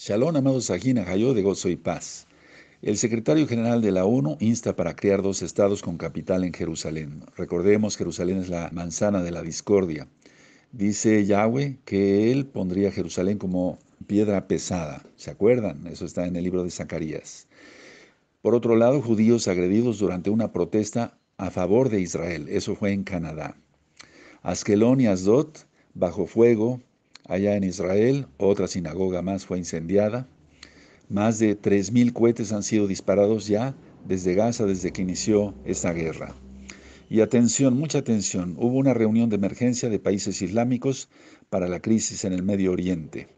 Shalom, amados Sajín, Ajayó de gozo y paz. El secretario general de la ONU insta para crear dos estados con capital en Jerusalén. Recordemos, Jerusalén es la manzana de la discordia. Dice Yahweh que él pondría Jerusalén como piedra pesada. ¿Se acuerdan? Eso está en el libro de Zacarías. Por otro lado, judíos agredidos durante una protesta a favor de Israel. Eso fue en Canadá. Askelon y Asdod bajo fuego allá en Israel. Otra sinagoga más fue incendiada. Más de 3.000 cohetes han sido disparados ya desde Gaza desde que inició esta guerra. Y atención, mucha atención, hubo una reunión de emergencia de países islámicos para la crisis en el Medio Oriente.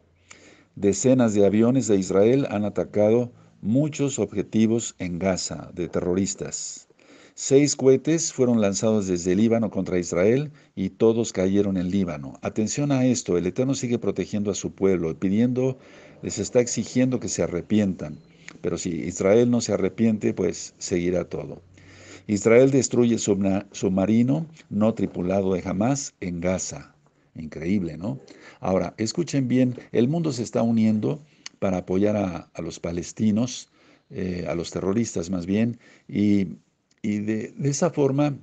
Decenas de aviones de Israel han atacado muchos objetivos en Gaza de terroristas. Seis cohetes fueron lanzados desde Líbano contra Israel y todos cayeron en Líbano. Atención a esto, el Eterno sigue protegiendo a su pueblo, pidiendo, les está exigiendo que se arrepientan. Pero si Israel no se arrepiente, pues seguirá todo. Israel destruye submarino no tripulado de Hamas en Gaza. Increíble, ¿no? Ahora, escuchen bien, el mundo se está uniendo para apoyar a, los palestinos, eh, a los terroristas más bien, y y de, esa forma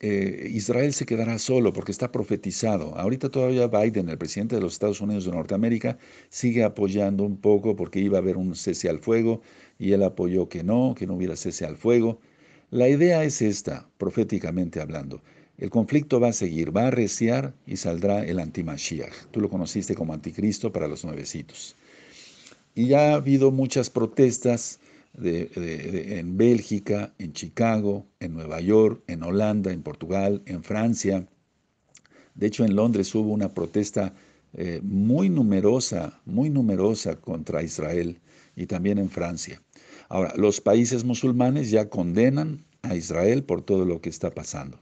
eh, Israel se quedará solo porque está profetizado. Ahorita todavía Biden, el presidente de los Estados Unidos de Norteamérica, sigue apoyando un poco porque iba a haber un cese al fuego y él apoyó que no, que no hubiera cese al fuego. La idea es esta, proféticamente hablando. El conflicto va a seguir, va a arreciar y saldrá el antimashiach. Tú lo conociste como anticristo para los nuevecitos. Y ya ha habido muchas protestas en Bélgica, en Chicago, en Nueva York, en Holanda, en Portugal, en Francia. De hecho, en Londres hubo una protesta eh, muy numerosa, muy numerosa contra Israel y también en Francia. Ahora, los países musulmanes ya condenan a Israel por todo lo que está pasando.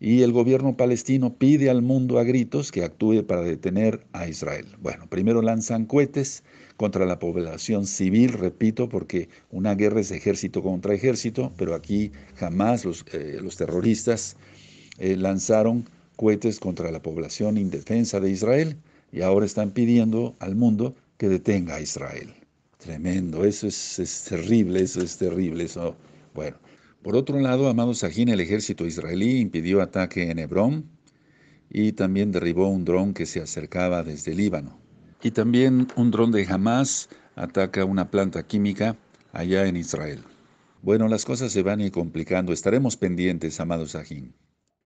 Y el gobierno palestino pide al mundo a gritos que actúe para detener a Israel. Bueno, primero lanzan cohetes contra la población civil, repito, porque una guerra es ejército contra ejército, pero aquí jamás los, eh, los terroristas eh, lanzaron cohetes contra la población indefensa de Israel y ahora están pidiendo al mundo que detenga a Israel. Tremendo, eso es, es terrible, eso es terrible, eso, bueno. Por otro lado, Amado Sajín, el ejército israelí impidió ataque en Hebrón y también derribó un dron que se acercaba desde Líbano. Y también un dron de Hamas ataca una planta química allá en Israel. Bueno, las cosas se van ir complicando. Estaremos pendientes, Amado Sajín.